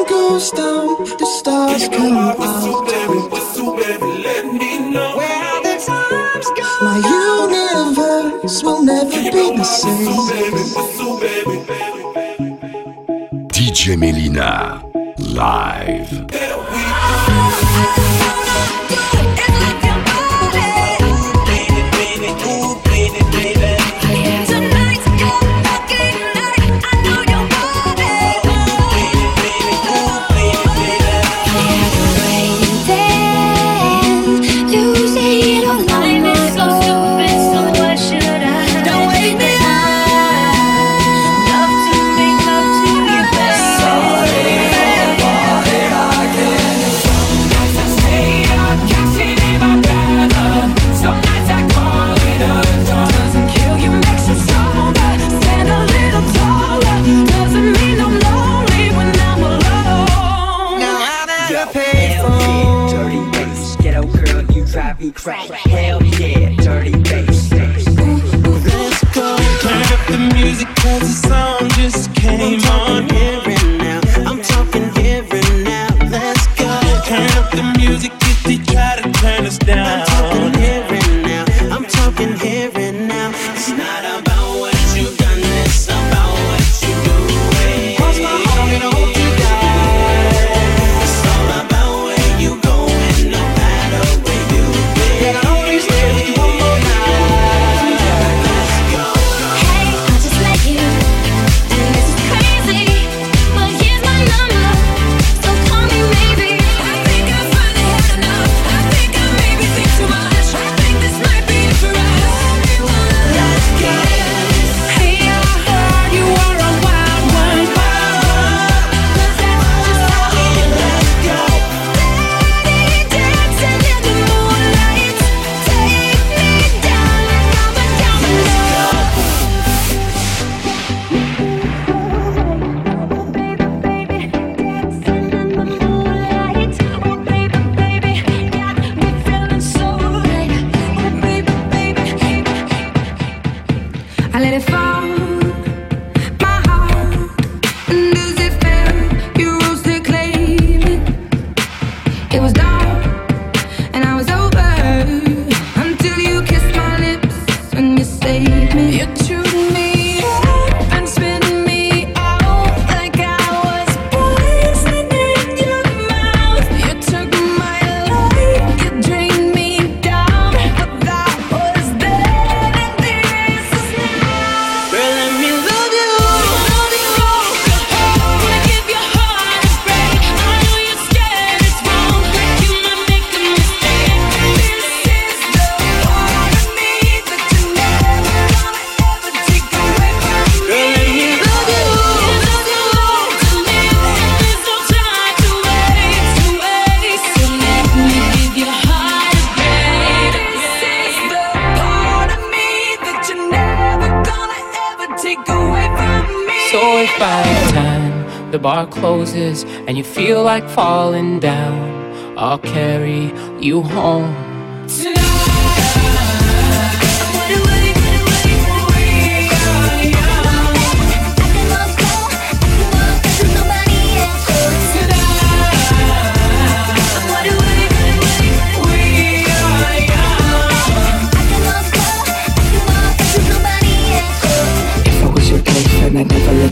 sun goes down, the stars come out. Where the times go, my universe will never be the same. DJ Melyna, live.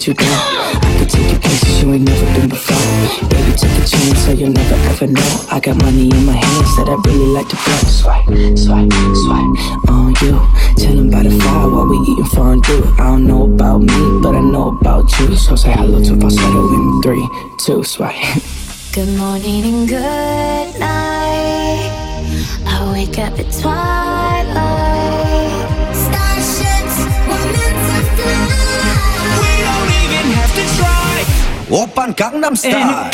You go could take you places you ain't never been before. Baby, take a chance so you'll never ever know. I got money in my hands that I really like to blow. Swipe, swipe, swipe on you. Chillin' by the fire while we eating fondue. I don't know about me, but I know about you. So say hello to falsetto in three, two, swipe. Good morning and good night. I wake up at twilight. Oppan Gangnam Style.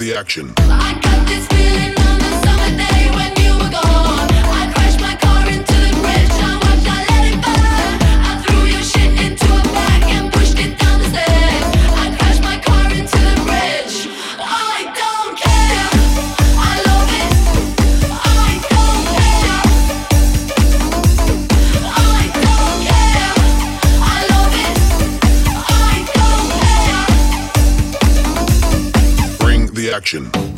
The action. Action.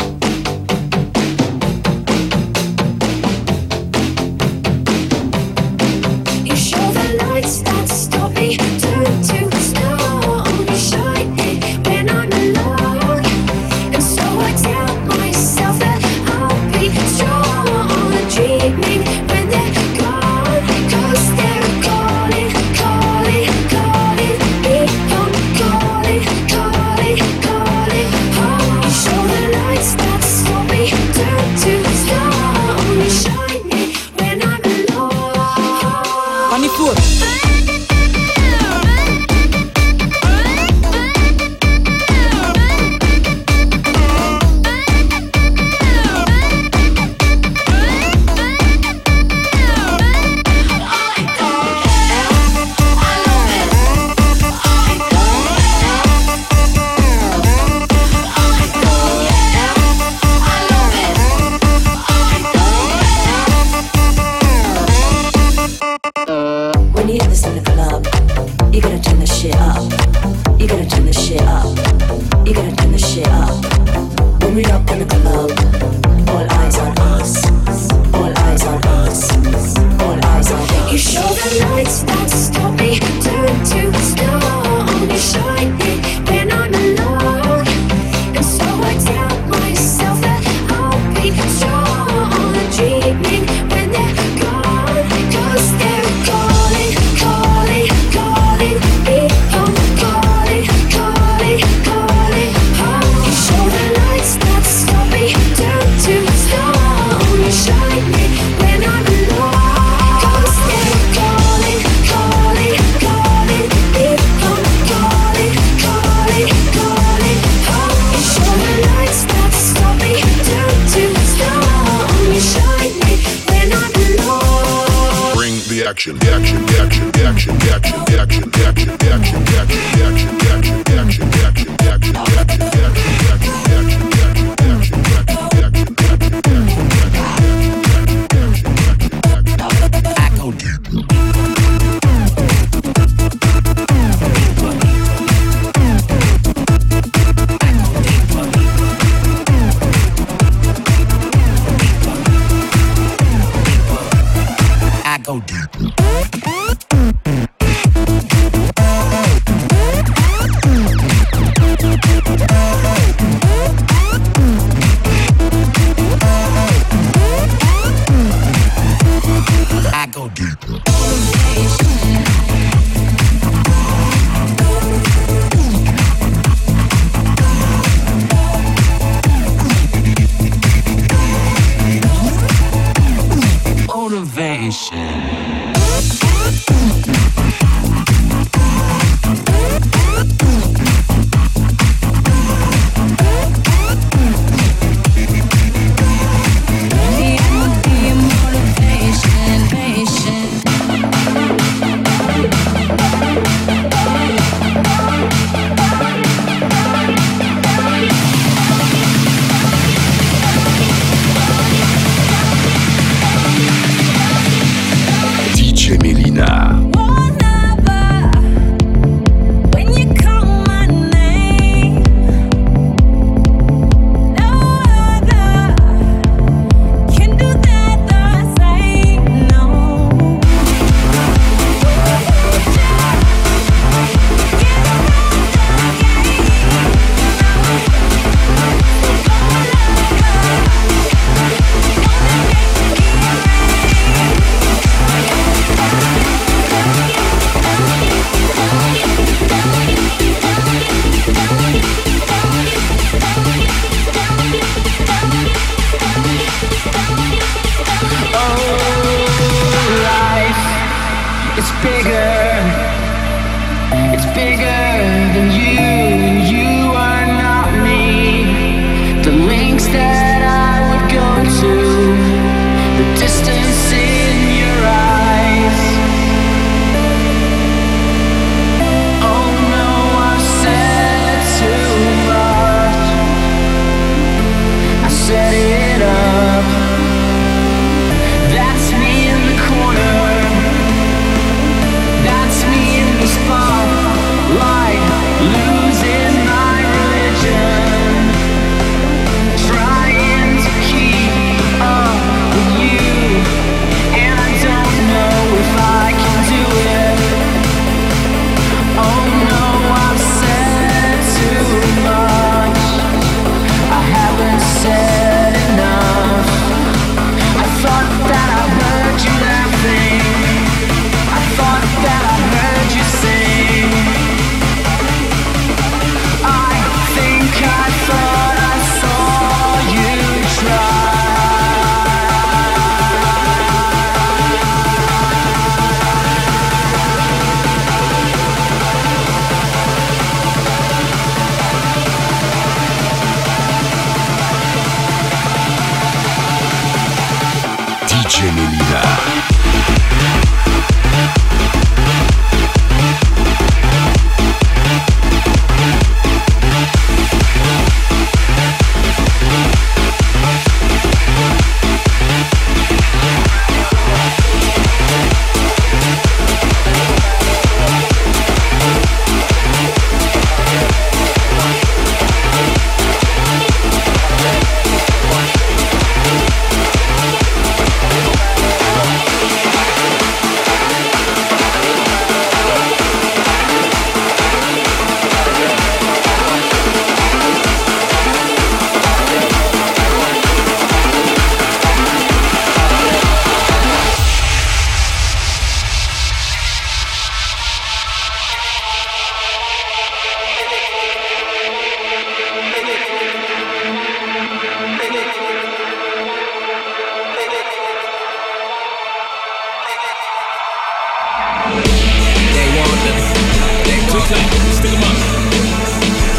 Up.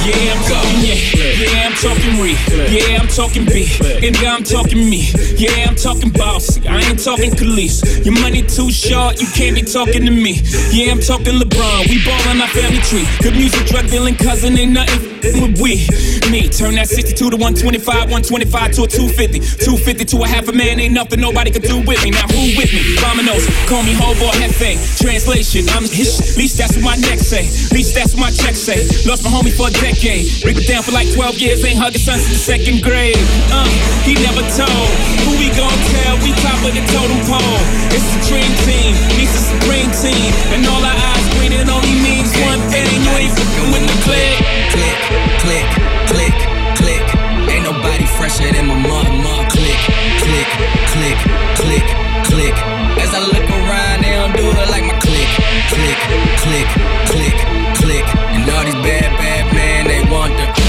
Yeah, I'm talking yeah. Yeah, I'm talking re. Yeah, I'm talking B. And yeah, I'm talking me. Yeah, I'm talking bossy. I ain't talking police. Your money too short, you can't be talking to me. Yeah, I'm talking LeBron. We ballin' our family tree. Good music, drug dealing, cousin, ain't nothing with we. Me, turn that 62 to 125, 125 to a 250. 250 to a half a man, ain't nothing nobody could do with me. Now who with me? Dominoes, call me Hobo Hefe. Translation, I'm his. Least that's what my neck say. Least that's what my check say. Lost my homie for a decade. Break it down for like 12 years, ain't hugging son since the second grade. Uh, he never told. Who we gon' tell? We top of the totem pole. It's the dream team, meets the supreme team. And all our eyes green, it only means one thing. You ain't fucking with the click. Click, click, click, click. Ain't nobody fresher than my mother, mother. Click, click, click, click, click. As I look around, they don't do it like my click, click, click, click, click. And all these bad, bad men, they want the,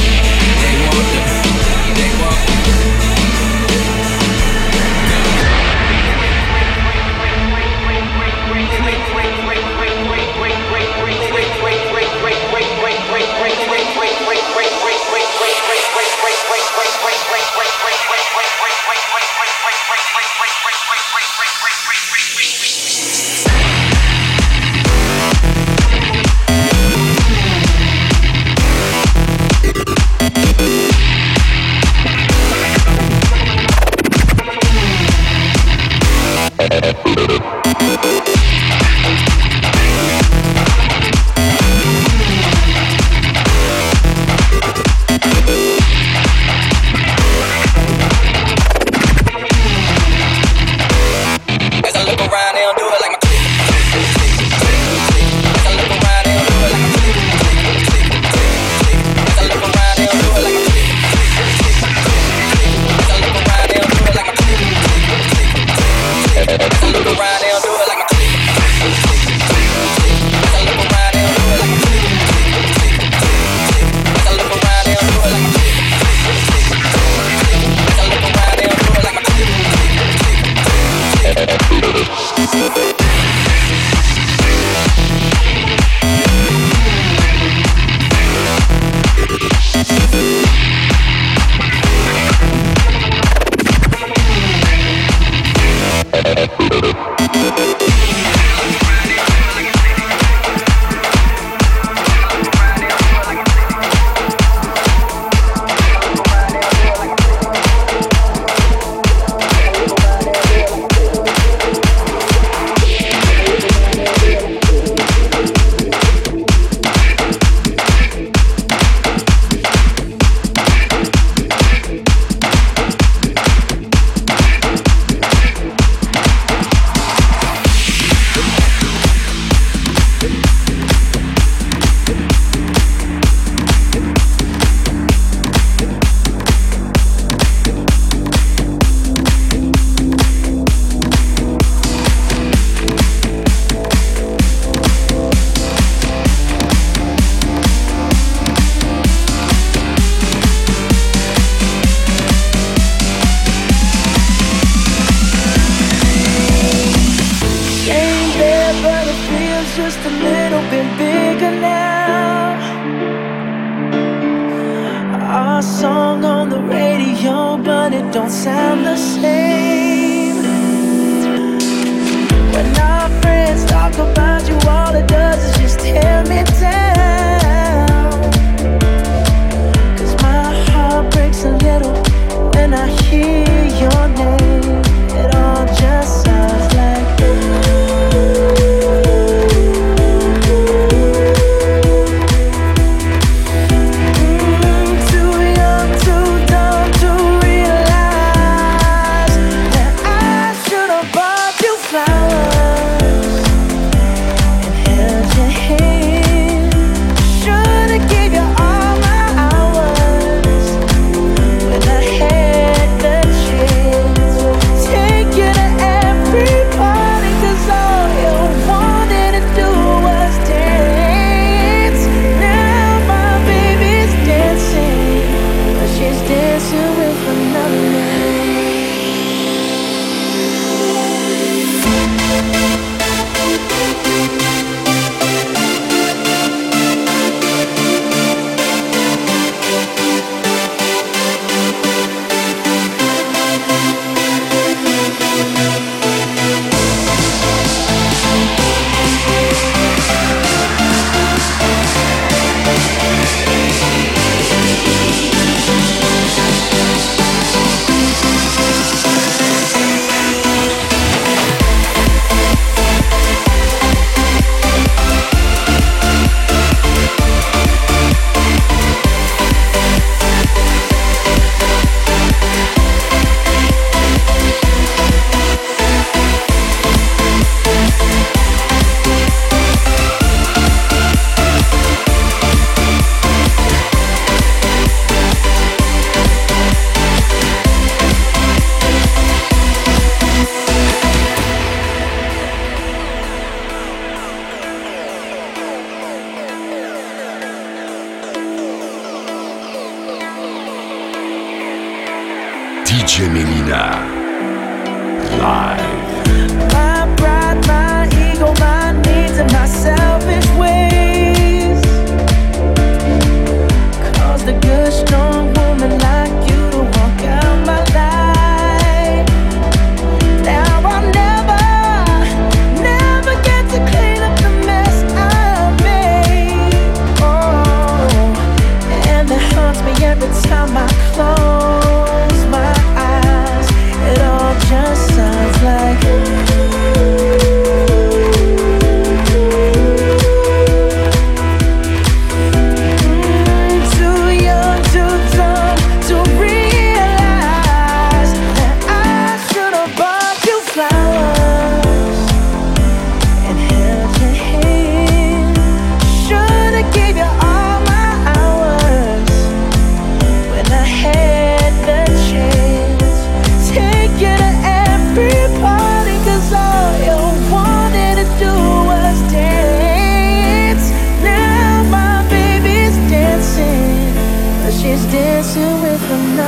a little bit bigger now. Our song on the radio, but it don't sound the same. When our friends talk about you, all it does is just tear me down. Cause my heart breaks a little when I hear your name.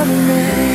me.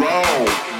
roll.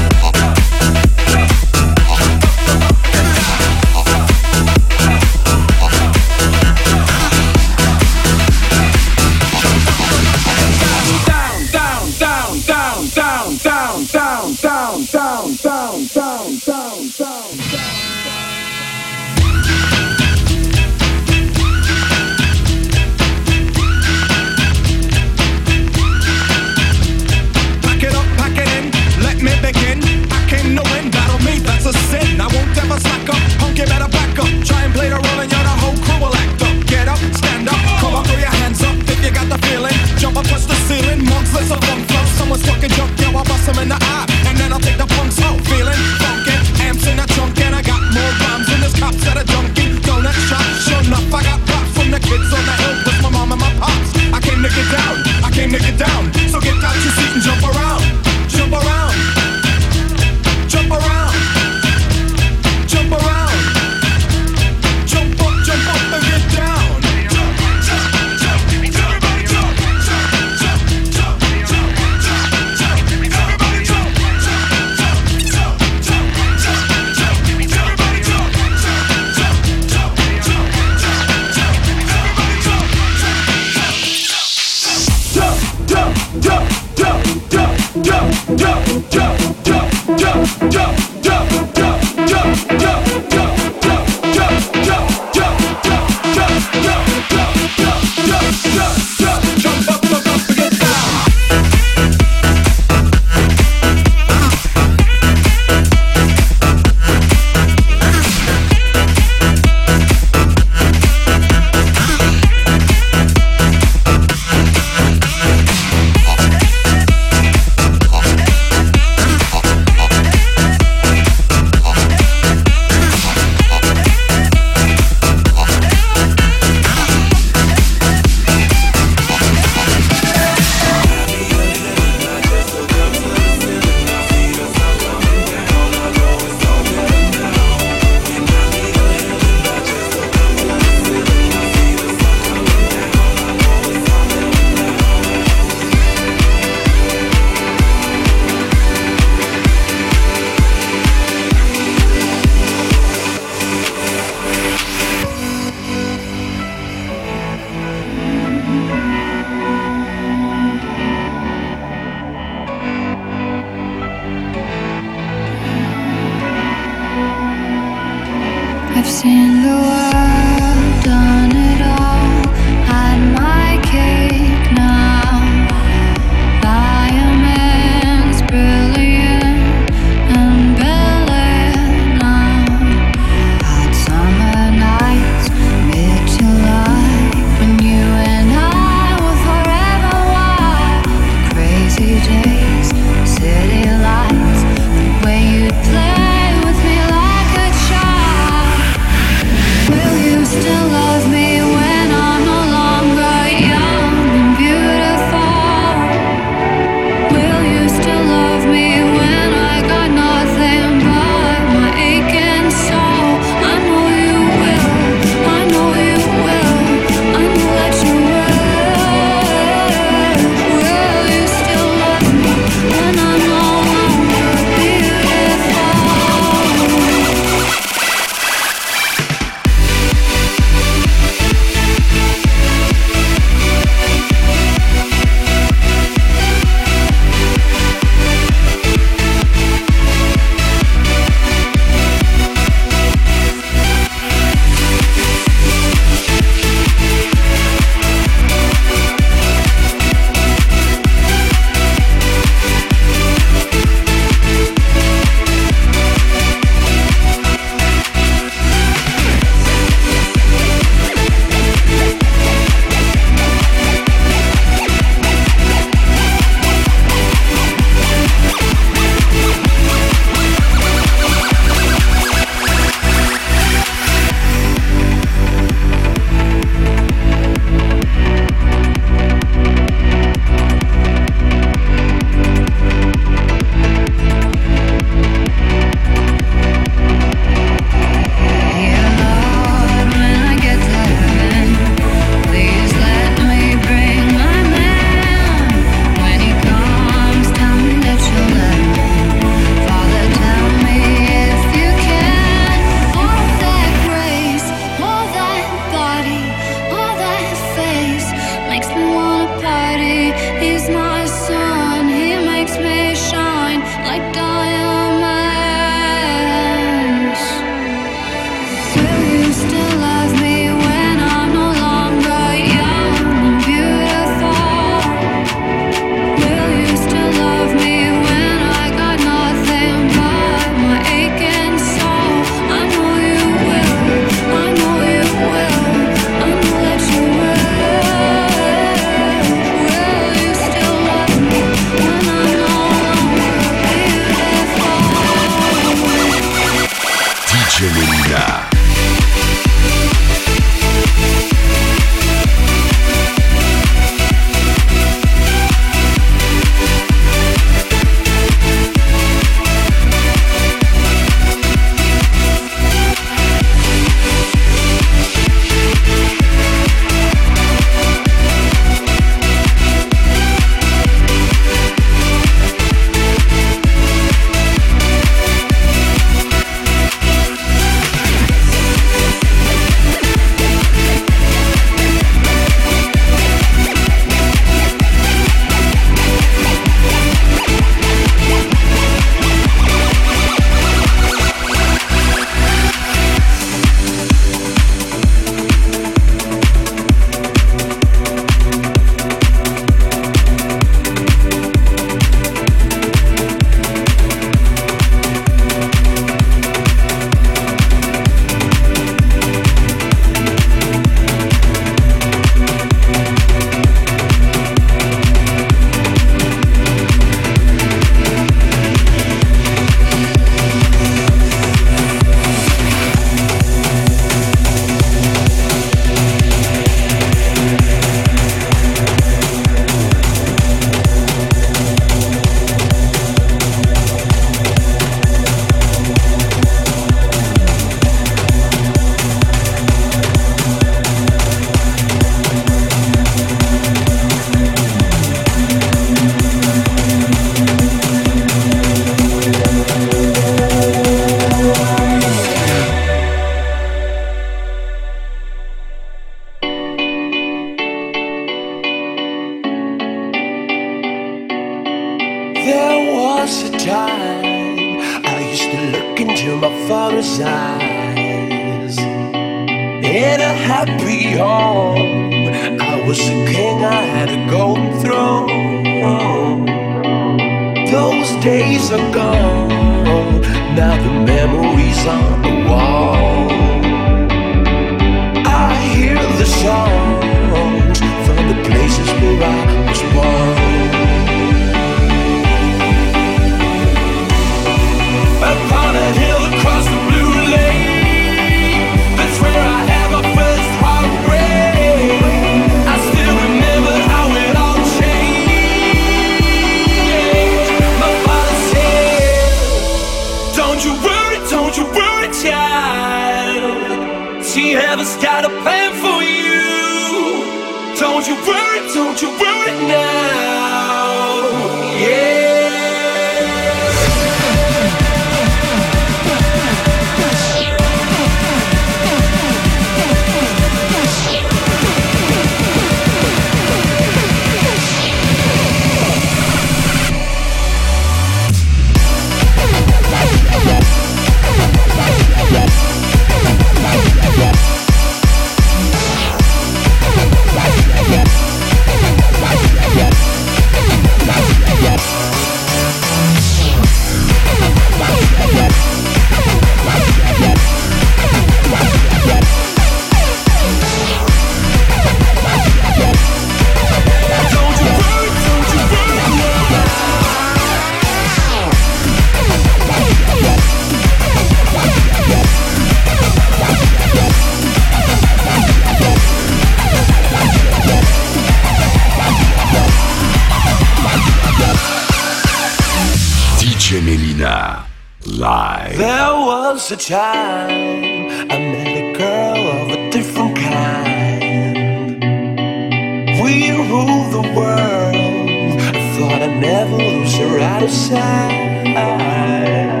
Out of sight.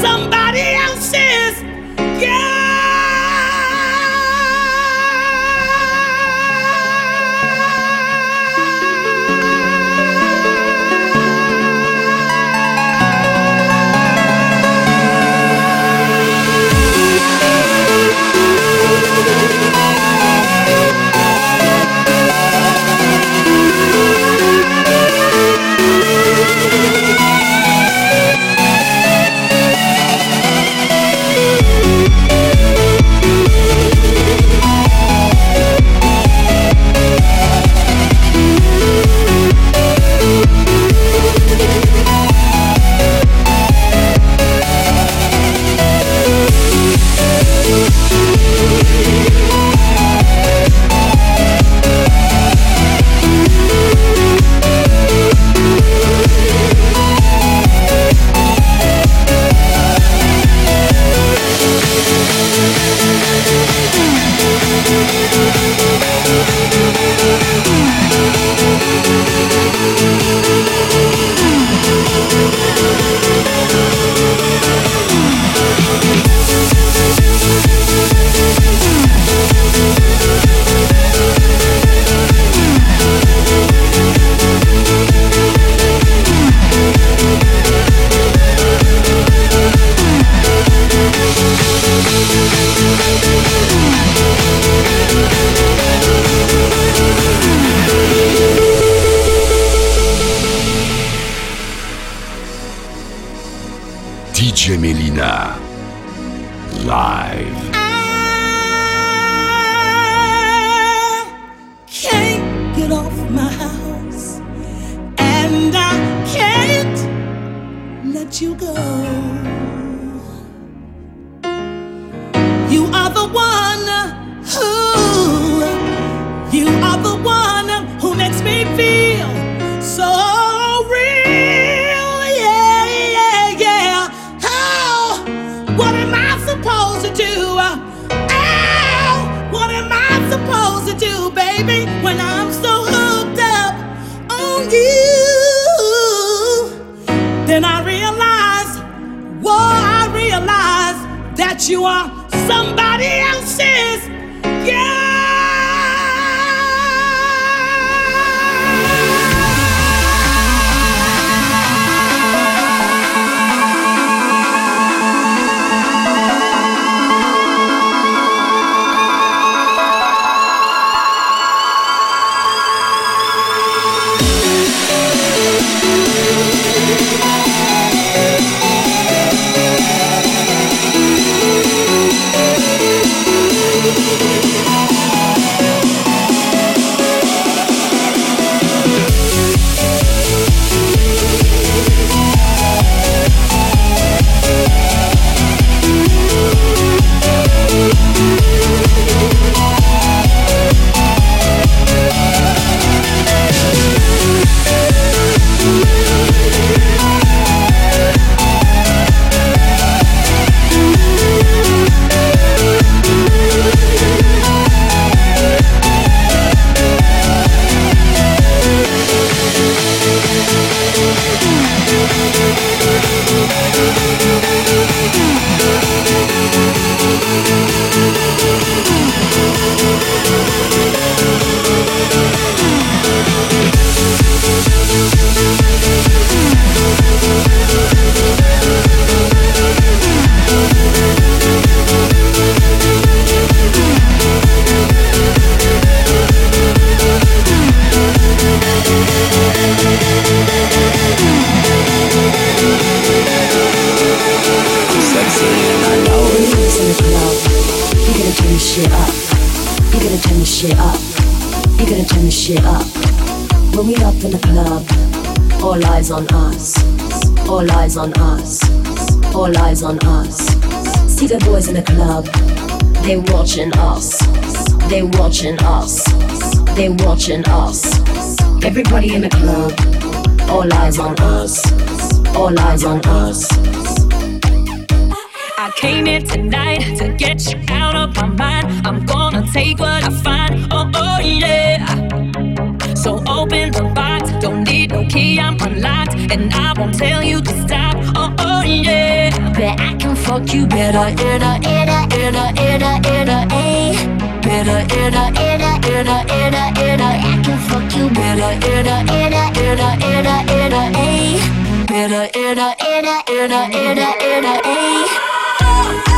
Somebody else's. DJ you go. Are. Somebody else's on us. All eyes on us. See the boys in the club. They watching us. They watching us. They watching us. Everybody in the club. All eyes on us. All eyes on us. I came here tonight to get you out of my mind. I'm gonna take what I find. Oh, oh, yeah. So open the box. Don't need no key, I'm unlocked. And I won't tell you to stop. Oh, oh, yeah. Bet I can fuck you better in a, in a, in a, in a, in a, a. Better in a, in a, in a, in a, in a. I can fuck you better in a, in a, in a, in a, in a, a. Better in a, in a, in a, in a, in a, a.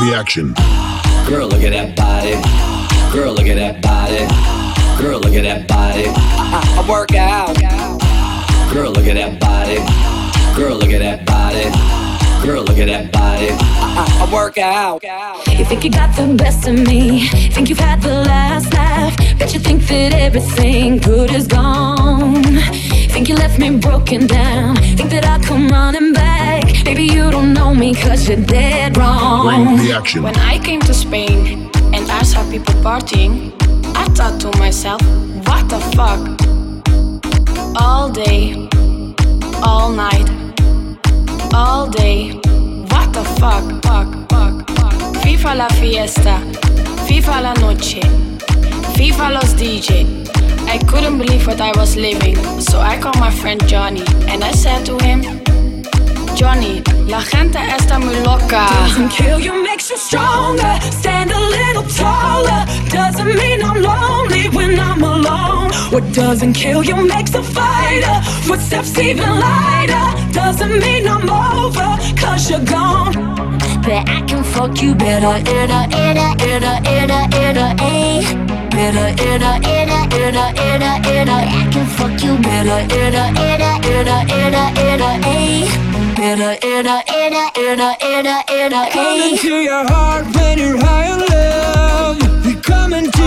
the action. Girl, look at that body. Girl, look at that body. Girl, look at that body. I, I, I work out. Girl, look at that body. Girl, look at that body. Girl, look at that body. I, I, I work out. You think you got the best of me? Think you've had the last laugh? Bet you think that everything good is gone. Think you left me broken down? Think that I'll come running back? Baby, you don't know me cause you're dead wrong. Bring the action. When I came to Spain and I saw people partying, I thought to myself, what the fuck? All day, all night, all day. What the fuck, fuck, fuck, fuck. Viva la fiesta, Viva la noche, Viva los DJ. I couldn't believe what I was living, so I called my friend Johnny and I said to him, Johnny, la gente está muy loca. Doesn't kill you, makes you stronger. Stand a little taller. Doesn't mean I'm lonely when I'm alone. What doesn't kill you makes a fighter. Footsteps even lighter. Doesn't mean I'm over, cause you're gone. Bet I can fuck you better in a, in a, in a, in a, in a, a. Better in a, in a, in a, in a, in a. I can fuck you better in a, in a, in a, in a, in a, a. Better in a, in a, in a, in a, in a, Come a. into your heart when you're high on love. We come into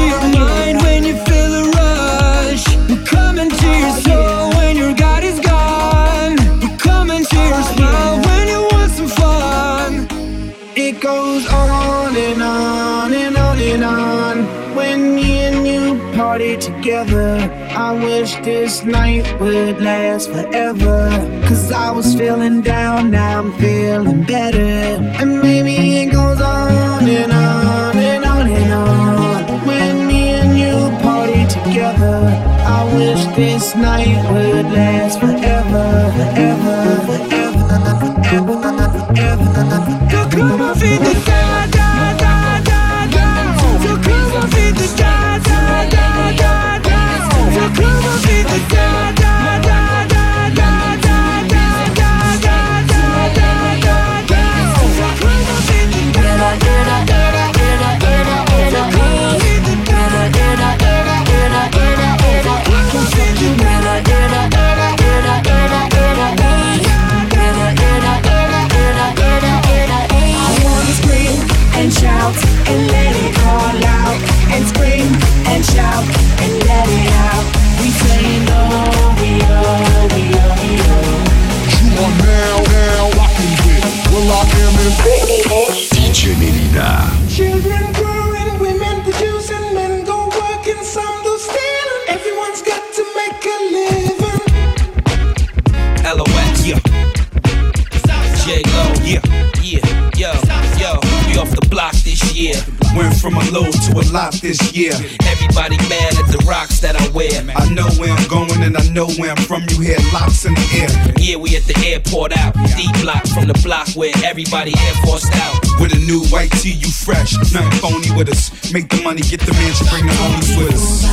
this night would last forever. Cause I was feeling down, now I'm feeling better. And maybe it goes on and on and on and on. When me and you party together, I wish this night would last forever, forever, forever, forever. So come on, low to a lot this year. Everybody mad at the rocks that I wear. I know where I'm going and I know where I'm from. You hear locks in the air. Yeah, we at the airport out. D block from the block where everybody air forced out. With a new white tee, you fresh. Nothing phony with us. Make the money, get the mansion, bring the homies with us.